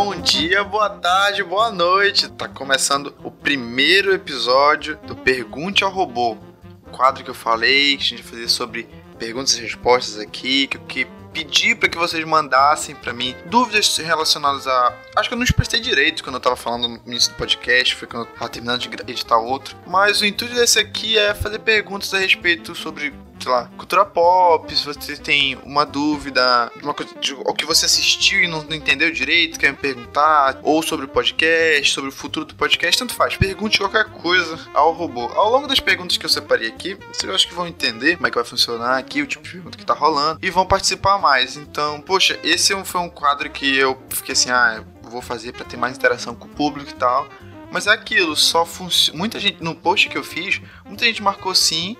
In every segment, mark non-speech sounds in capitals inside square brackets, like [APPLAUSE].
Bom dia, boa tarde, boa noite. Tá começando o primeiro episódio do Pergunte ao Robô. O quadro que eu falei, que a gente fazer sobre perguntas e respostas aqui, que, que pedi para que vocês mandassem para mim dúvidas relacionadas a. Acho que eu não expressei direito quando eu tava falando no início do podcast, foi quando eu tava terminando de editar outro. Mas o intuito desse aqui é fazer perguntas a respeito sobre sei lá, cultura pop, se você tem uma dúvida, uma coisa de, o que você assistiu e não, não, entendeu direito, quer me perguntar, ou sobre o podcast, sobre o futuro do podcast, tanto faz. Pergunte qualquer coisa ao robô. Ao longo das perguntas que eu separei aqui, vocês acho que vão entender como é que vai funcionar aqui, o tipo de pergunta que tá rolando, e vão participar mais. Então, poxa, esse é foi um quadro que eu fiquei assim, ah, vou fazer para ter mais interação com o público e tal. Mas é aquilo, só funciona. Muita gente, no post que eu fiz, muita gente marcou sim,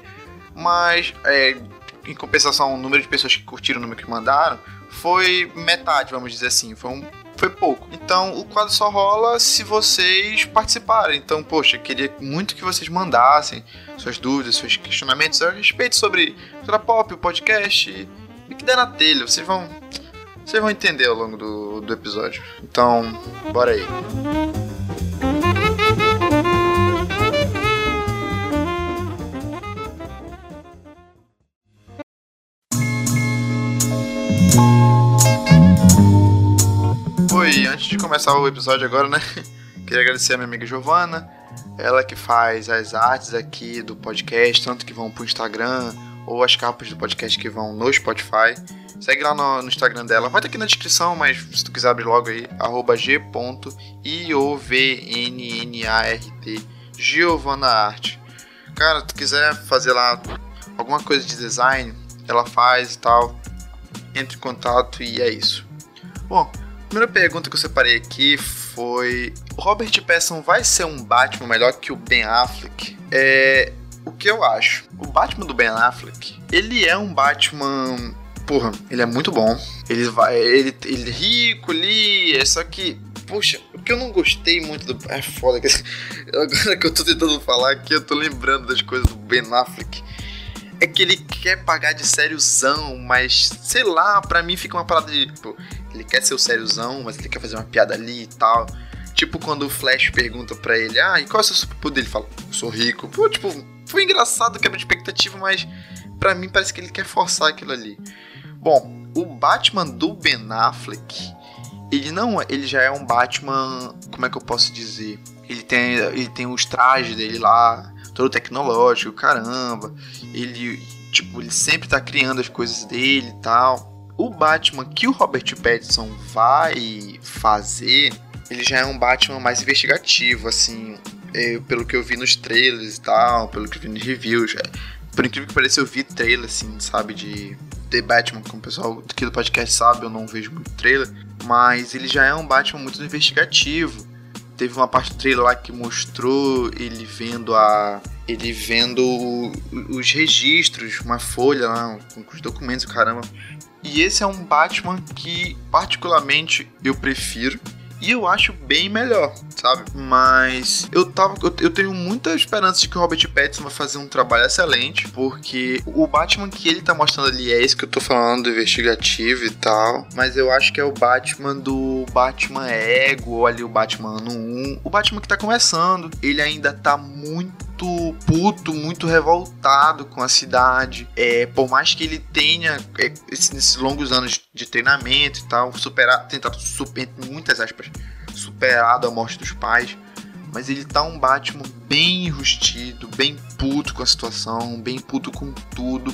mas é, em compensação, o número de pessoas que curtiram o número que mandaram foi metade, vamos dizer assim, foi, um, foi pouco. Então o quadro só rola se vocês participarem. Então, poxa, queria muito que vocês mandassem suas dúvidas, seus questionamentos a respeito sobre cultura pop, o podcast e que der na telha. Vocês vão, vocês vão entender ao longo do, do episódio. Então, bora aí. Antes de começar o episódio agora, né? [LAUGHS] Queria agradecer a minha amiga Giovana, ela que faz as artes aqui do podcast, tanto que vão pro Instagram ou as capas do podcast que vão no Spotify. Segue lá no, no Instagram dela, vai estar aqui na descrição, mas se tu quiser abrir logo aí, arroba g.iovnnart, Giovana Arte. Cara, tu quiser fazer lá alguma coisa de design, ela faz e tal, entre em contato e é isso. Bom, primeira pergunta que eu separei aqui foi: Robert Pattinson vai ser um Batman melhor que o Ben Affleck? É. O que eu acho? O Batman do Ben Affleck, ele é um Batman. Porra, ele é muito bom. Ele vai. Ele, ele é rico ali. É só que. Puxa, o que eu não gostei muito do. É foda. [LAUGHS] Agora que eu tô tentando falar aqui, eu tô lembrando das coisas do Ben Affleck é que ele quer pagar de sériozão, mas sei lá, pra mim fica uma parada de. Tipo, ele quer ser o sériozão, mas ele quer fazer uma piada ali e tal. Tipo quando o Flash pergunta pra ele, ah, e qual é o seu superpoder? Ele fala, eu sou rico. Pô, tipo, foi engraçado, quebra de expectativa, mas pra mim parece que ele quer forçar aquilo ali. Bom, o Batman do Ben Affleck, ele não é, ele já é um Batman, como é que eu posso dizer? Ele tem, ele tem os trajes dele lá, todo tecnológico, caramba. Ele, tipo, ele sempre tá criando as coisas dele e tal. O Batman que o Robert Pattinson vai fazer, ele já é um Batman mais investigativo, assim, é, pelo que eu vi nos trailers e tal, pelo que eu vi nos reviews. É, por incrível que pareça, eu vi trailer, assim, sabe, de The Batman, como o pessoal aqui do podcast sabe, eu não vejo muito trailer, mas ele já é um Batman muito investigativo teve uma parte do trailer lá que mostrou ele vendo a ele vendo os registros, uma folha lá com os documentos, caramba. E esse é um Batman que particularmente eu prefiro e eu acho bem melhor, sabe? Mas eu tava. Eu, eu, tenho muita esperança de que o Robert Pattinson vai fazer um trabalho excelente, porque o Batman que ele tá mostrando ali é esse que eu tô falando, investigativo e tal. Mas eu acho que é o Batman do Batman Ego, ou ali o Batman ano 1. O Batman que tá começando, ele ainda tá muito muito puto, muito revoltado com a cidade. É, por mais que ele tenha é, esses longos anos de treinamento e tal, superar, tentado super, muitas aspas, superado a morte dos pais. Mas ele tá um Batman bem enrustido, bem puto com a situação, bem puto com tudo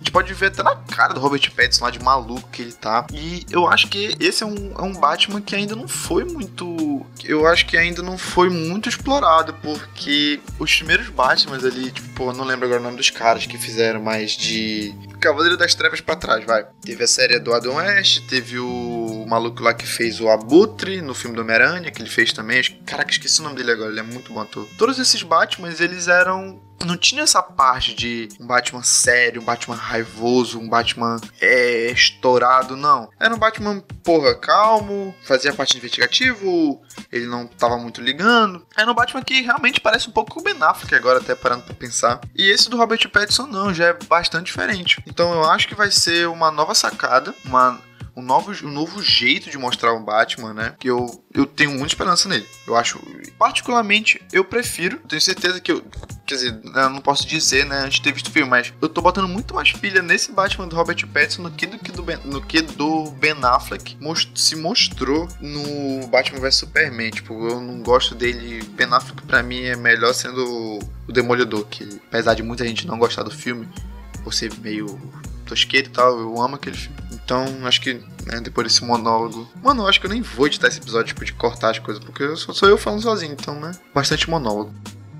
gente pode ver até na cara do Robert Pattinson lá de maluco que ele tá. E eu acho que esse é um, é um Batman que ainda não foi muito. Eu acho que ainda não foi muito explorado, porque os primeiros Batmans ali, tipo, não lembro agora o nome dos caras que fizeram mais de. Cavaleiro das Trevas para trás, vai. Teve a série do Adam West, teve o maluco lá que fez o Abutre no filme do Homem-Aranha, que ele fez também. Caraca, esqueci o nome dele agora, ele é muito bom ator. Todos esses Batmans, eles eram não tinha essa parte de um Batman sério, um Batman raivoso, um Batman é, estourado, não. Era um Batman, porra, calmo, fazia parte investigativo, ele não tava muito ligando. Era um Batman que realmente parece um pouco com o Ben Affleck agora, até parando pra pensar. E esse do Robert Pattinson não, já é bastante diferente. Então eu acho que vai ser uma nova sacada, uma um novo, um novo jeito de mostrar o Batman, né? Que eu, eu tenho muita esperança nele. Eu acho, particularmente, eu prefiro. Tenho certeza que eu. Quer dizer, eu não posso dizer, né, antes de ter visto o filme, mas eu tô botando muito mais pilha nesse Batman do Robert Pattinson do que do, que do, ben, que do Ben Affleck most, se mostrou no Batman vs Superman. Tipo, eu não gosto dele. Ben Affleck, pra mim, é melhor sendo o Demolidor, que apesar de muita gente não gostar do filme, por ser meio tosqueiro e tal, eu amo aquele filme. Então, acho que né, depois desse monólogo. Mano, eu acho que eu nem vou editar esse episódio tipo, de cortar as coisas, porque eu sou, sou eu falando sozinho, então, né? Bastante monólogo.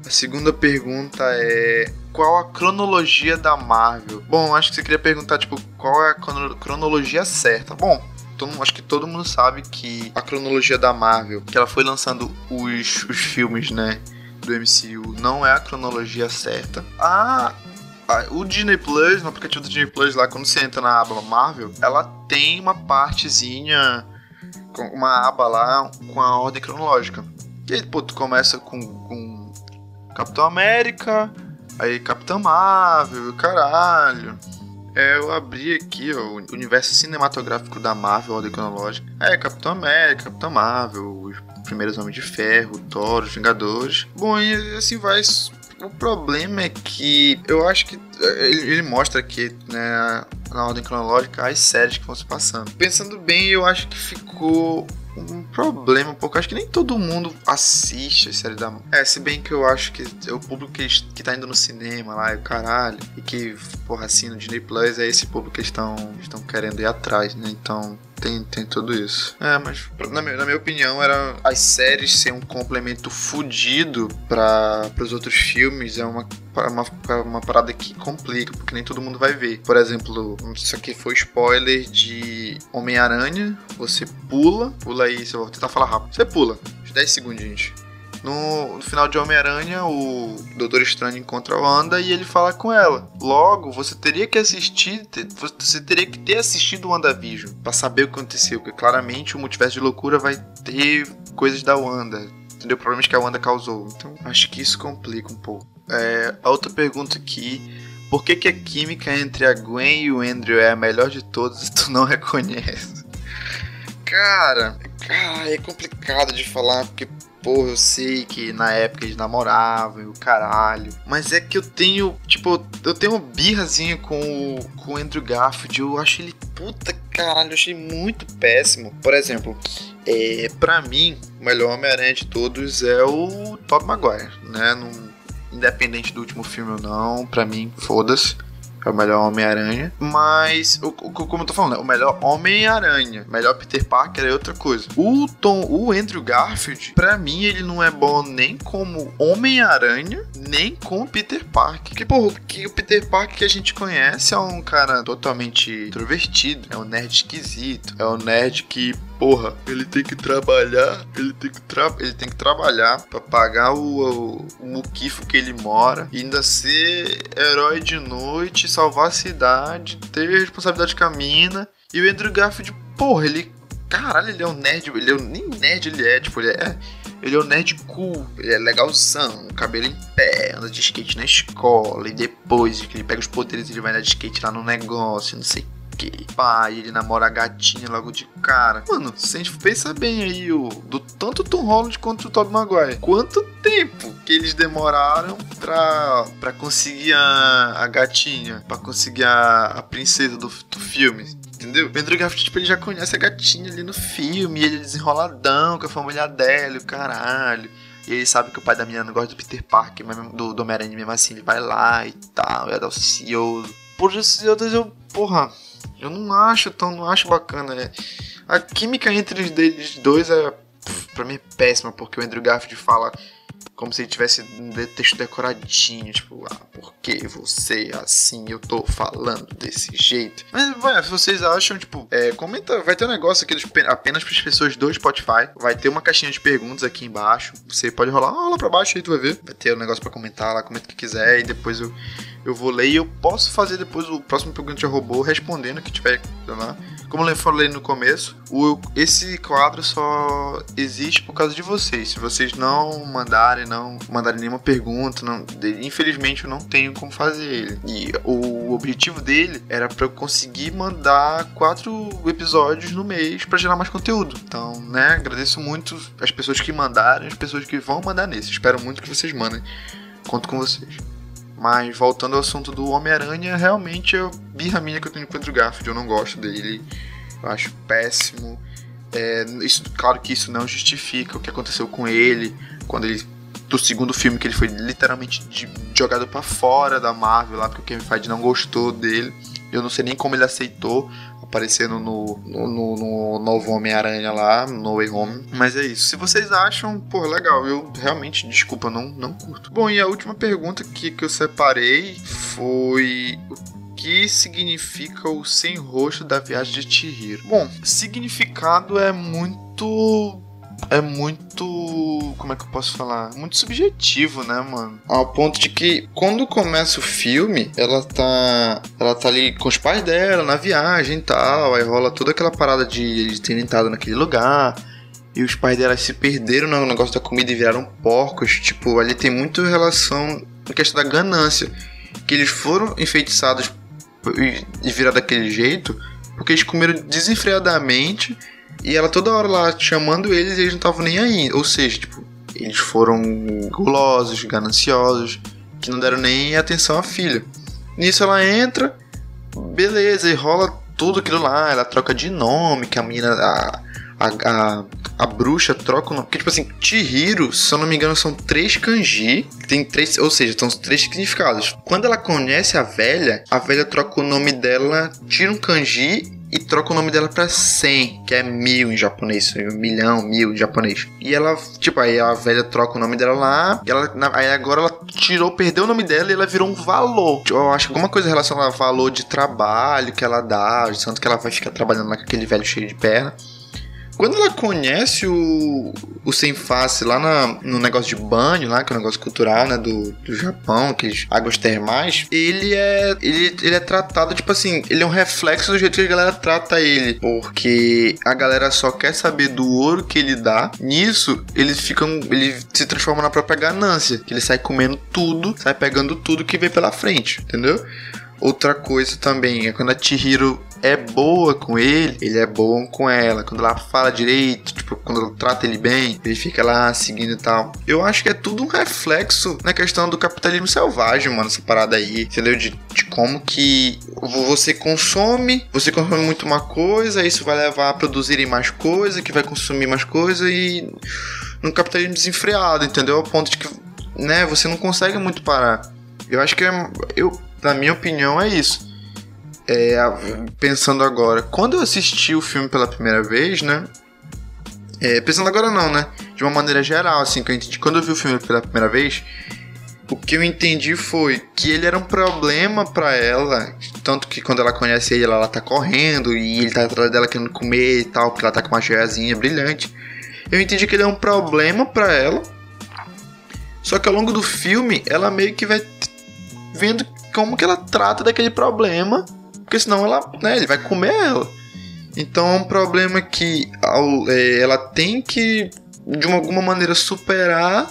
A segunda pergunta é. Qual a cronologia da Marvel? Bom, acho que você queria perguntar, tipo, qual é a cronologia certa. Bom, todo, acho que todo mundo sabe que a cronologia da Marvel, que ela foi lançando os, os filmes, né? Do MCU, não é a cronologia certa. A o Disney Plus, no aplicativo do Disney Plus lá, quando você entra na aba Marvel, ela tem uma partezinha, uma aba lá com a ordem cronológica. E aí, pô, tu começa com, com Capitão América, aí Capitão Marvel, caralho. É, eu abri aqui ó, o universo cinematográfico da Marvel, ordem cronológica. É, Capitão América, Capitão Marvel, os primeiros Homens de Ferro, Thor, os Vingadores. Bom, e assim vai o problema é que eu acho que eh, ele, ele mostra aqui, né, na ordem cronológica, as séries que vão se passando. Pensando bem, eu acho que ficou um problema, porque eu acho que nem todo mundo assiste a série da. É, se bem que eu acho que é o público que, que tá indo no cinema lá, é o caralho, e que, porra, assim, no Disney Plus é esse público que estão querendo ir atrás, né? Então, tem, tem tudo isso. É, mas na minha, na minha opinião, era as séries ser um complemento fudido para os outros filmes é uma, uma, uma parada que complica, porque nem todo mundo vai ver. Por exemplo, isso aqui foi spoiler de Homem-Aranha, você pula, pula aí, eu vou tentar falar rápido. Você pula, uns 10 segundinhos. No, no, final de Homem-Aranha, o Doutor Estranho encontra a Wanda e ele fala com ela. Logo, você teria que assistir, você teria que ter assistido o WandaVision para saber o que aconteceu, porque claramente o Multiverso de Loucura vai ter coisas da Wanda, entendeu? Problemas que a Wanda causou. Então, acho que isso complica um pouco. É, a outra pergunta aqui. Por que, que a química entre a Gwen e o Andrew é a melhor de todas e tu não reconhece? Cara, cara, é complicado de falar, porque Porra, eu sei que na época eles namoravam e o caralho. Mas é que eu tenho, tipo, eu tenho birrazinha com o, com o Andrew Garfield. Eu acho ele, puta caralho, eu achei muito péssimo. Por exemplo, é, pra mim, o melhor Homem-Aranha de todos é o Tobey Maguire, né? Num, independente do último filme ou não, pra mim, foda-se é o melhor Homem-Aranha. Mas, o, o, como eu tô falando, né? o melhor Homem-Aranha, melhor Peter Parker é outra coisa. O Tom, o Andrew Garfield, pra mim, ele não é bom nem como Homem-Aranha, nem como Peter Parker. Porque, porra, que o Peter Parker que a gente conhece é um cara totalmente introvertido, é um nerd esquisito, é um nerd que porra, ele tem que trabalhar, ele tem que, tra ele tem que trabalhar para pagar o, o, o muquifo que ele mora, e ainda ser herói de noite, salvar a cidade, ter responsabilidade com a mina. E o Andrew Garfield, porra, ele. Caralho, ele é um nerd, ele é um, nem nerd ele é, tipo, ele é. Ele é um nerd cool, ele é legalzão, cabelo em pé, anda de skate na escola, e depois que ele pega os poderes, ele vai andar de skate lá no negócio, não sei pá, ele namora a gatinha logo de cara. Mano, se a gente pensa bem aí, o, do tanto Tom Holland quanto o Tobey Maguire, quanto tempo que eles demoraram pra, pra conseguir a, a gatinha, pra conseguir a, a princesa do, do filme, entendeu? O Andrew Garfield, tipo, ele já conhece a gatinha ali no filme, ele é desenroladão com a família dela, o caralho. E ele sabe que o pai da menina não gosta do Peter Parker, mas do, do Homem-Aranha mesmo assim, ele vai lá e tal, é auxicioso. Por isso, eu, porra, eu não acho tão, não acho bacana. É. A química entre eles dois é, pra mim, é péssima, porque o Andrew Garfield fala como se ele tivesse um texto decoradinho, tipo, ah, por que você assim, eu tô falando desse jeito. Mas, vai, se vocês acham, tipo, é, comenta, vai ter um negócio aqui apenas para as pessoas do Spotify, vai ter uma caixinha de perguntas aqui embaixo, você pode rolar, rola pra baixo aí, tu vai ver, vai ter um negócio para comentar lá, comenta o que quiser, e depois eu, eu vou ler e eu posso fazer depois o próximo pergunta de robô respondendo o que tiver lá Como eu falei no começo, o, esse quadro só existe por causa de vocês. Se vocês não mandarem, não mandarem nenhuma pergunta, não, infelizmente eu não tenho como fazer ele. E o objetivo dele era para eu conseguir mandar quatro episódios no mês para gerar mais conteúdo. Então, né, agradeço muito as pessoas que mandaram, as pessoas que vão mandar nesse. Espero muito que vocês mandem. Conto com vocês. Mas voltando ao assunto do Homem-Aranha, realmente é birra minha que eu tenho com o Andrew Garfield. Eu não gosto dele. Eu acho péssimo. É, isso, claro que isso não justifica o que aconteceu com ele quando ele do segundo filme que ele foi literalmente de, jogado para fora da Marvel lá porque o Kevin Feige não gostou dele. Eu não sei nem como ele aceitou aparecendo no, no, no, no novo Homem-Aranha lá, No Way Home. Mas é isso. Se vocês acham, pô, legal, eu realmente, desculpa, não, não curto. Bom, e a última pergunta que, que eu separei foi o que significa o sem rosto da viagem de Chihiro? Bom, significado é muito é muito. Como é que eu posso falar? Muito subjetivo, né, mano? Ao ponto de que quando começa o filme, ela tá. Ela tá ali com os pais dela na viagem e tal. Aí rola toda aquela parada de eles terem entrado naquele lugar. E os pais dela se perderam no negócio da comida e viraram porcos. Tipo, ali tem muito relação com a questão da ganância. Que eles foram enfeitiçados e viraram daquele jeito porque eles comeram desenfreadamente e ela toda hora lá chamando eles e eles não estavam nem aí. Ou seja, tipo, eles foram gulosos, gananciosos, que não deram nem atenção à filha. Nisso ela entra, beleza, e rola tudo aquilo lá. Ela troca de nome, que a menina. A, a, a, a bruxa troca o nome. Porque, tipo assim, Chihiro, se eu não me engano, são três kanji. Tem três, ou seja, são três significados. Quando ela conhece a velha, a velha troca o nome dela, tira um kanji e troca o nome dela pra 100, que é mil em japonês, milhão, mil em japonês. E ela, tipo, aí a velha troca o nome dela lá, e ela, aí agora ela tirou, perdeu o nome dela e ela virou um valor. Eu acho que alguma coisa relacionada ao valor de trabalho que ela dá, de tanto que ela vai ficar trabalhando naquele velho cheio de perna. Quando ela conhece o, o Sem Face lá na, no negócio de banho, lá, que é um negócio cultural, né, do, do Japão, aqueles águas termais, ele é, ele, ele é tratado, tipo assim, ele é um reflexo do jeito que a galera trata ele. Porque a galera só quer saber do ouro que ele dá. Nisso, eles ficam. Ele se transforma na própria ganância. Que ele sai comendo tudo, sai pegando tudo que vem pela frente, entendeu? Outra coisa também é quando a Chihiro é boa com ele, ele é bom com ela. Quando ela fala direito, tipo, quando ela trata ele bem, ele fica lá seguindo e tal. Eu acho que é tudo um reflexo na questão do capitalismo selvagem, mano, essa parada aí, entendeu? De, de como que você consome, você consome muito uma coisa, isso vai levar a produzirem mais coisa, que vai consumir mais coisa e num capitalismo desenfreado, entendeu? Ao ponto de que, né, você não consegue muito parar. Eu acho que é, eu, na minha opinião, é isso é, pensando agora, quando eu assisti o filme pela primeira vez, né? É, pensando agora não, né? De uma maneira geral, assim, que eu entendi. Quando eu vi o filme pela primeira vez, o que eu entendi foi que ele era um problema para ela, tanto que quando ela conhece ele, ela tá correndo e ele tá atrás dela querendo comer e tal, porque ela tá com uma joiazinha brilhante. Eu entendi que ele é um problema para ela. Só que ao longo do filme, ela meio que vai vendo como que ela trata daquele problema porque senão ela, né, ele vai comer ela. Então é um problema que é, ela tem que, de uma, alguma maneira, superar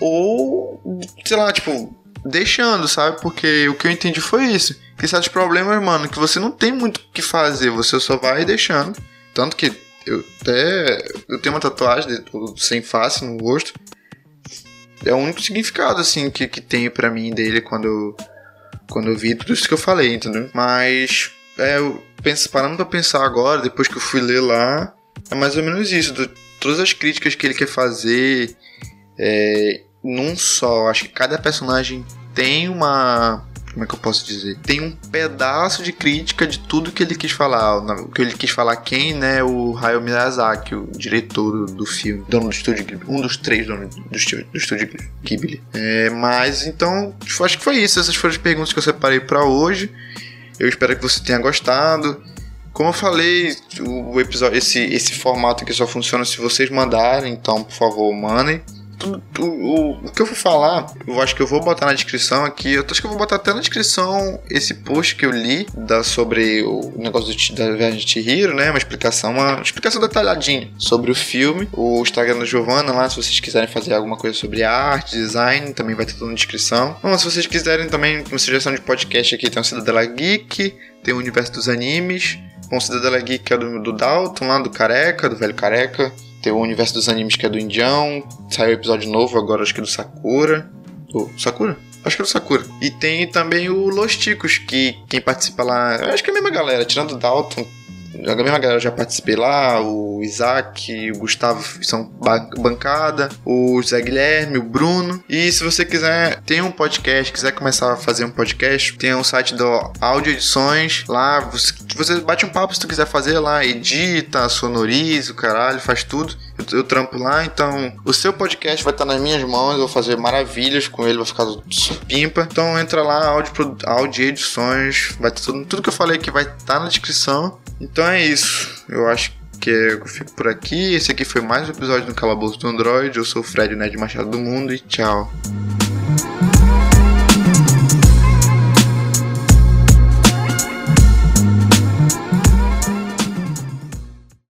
ou, sei lá, tipo, deixando, sabe? Porque o que eu entendi foi isso. Que certos problemas, mano, que você não tem muito o que fazer, você só vai deixando. Tanto que eu até. Eu tenho uma tatuagem de, sem face no rosto. É o único significado, assim, que, que tem para mim dele quando eu quando eu vi tudo isso que eu falei, entendeu? Mas, é, eu penso, parando pra pensar agora, depois que eu fui ler lá, é mais ou menos isso. Do, todas as críticas que ele quer fazer é, num só. Acho que cada personagem tem uma como é que eu posso dizer? Tem um pedaço de crítica de tudo que ele quis falar. O que ele quis falar quem, né? O Hayao Miyazaki, o diretor do, filme, dono do estúdio Ghibli. Um dos três donos do, estúdio, do estúdio Ghibli. É, mas, então, acho que foi isso. Essas foram as perguntas que eu separei para hoje. Eu espero que você tenha gostado. Como eu falei, o episódio, esse, esse formato aqui só funciona se vocês mandarem, então, por favor, mandem o, o, que eu vou falar, eu acho que eu vou botar na descrição aqui. Eu acho que eu vou botar até na descrição esse post que eu li da, sobre o negócio do, da viagem de Chihiro, né? Uma explicação, uma explicação detalhadinha sobre o filme. O Instagram da Giovanna lá, se vocês quiserem fazer alguma coisa sobre arte, design, também vai ter tudo na descrição. Bom, se vocês quiserem também uma sugestão de podcast aqui, tem o Cidadela Geek, tem o Universo dos Animes. Bom, o Cidadela Geek que é do, do Dalton, lá do Careca, do velho Careca. Tem o Universo dos Animes que é do Indião. Saiu episódio novo agora, acho que do Sakura. Do Sakura? Acho que é do Sakura. E tem também o Los Ticos, que quem participa lá. Acho que é a mesma galera, tirando o Dalton, a mesma galera já participei lá, o Isaac, o Gustavo são bancada, o Zé Guilherme, o Bruno. E se você quiser, tem um podcast, quiser começar a fazer um podcast, tem um site do Áudio Edições, lá você, você bate um papo se tu quiser fazer lá, edita, sonoriza, o caralho, faz tudo. Eu, eu, trampo lá, então o seu podcast vai estar nas minhas mãos, eu vou fazer maravilhas com ele, vai ficar pimpa. Então entra lá, áudio, áudio edições, vai ter tudo, tudo que eu falei aqui vai estar na descrição. Então é isso. Eu acho que eu fico por aqui. Esse aqui foi mais um episódio do Calabouço do Android. Eu sou o Fred Ned Machado do Mundo e tchau.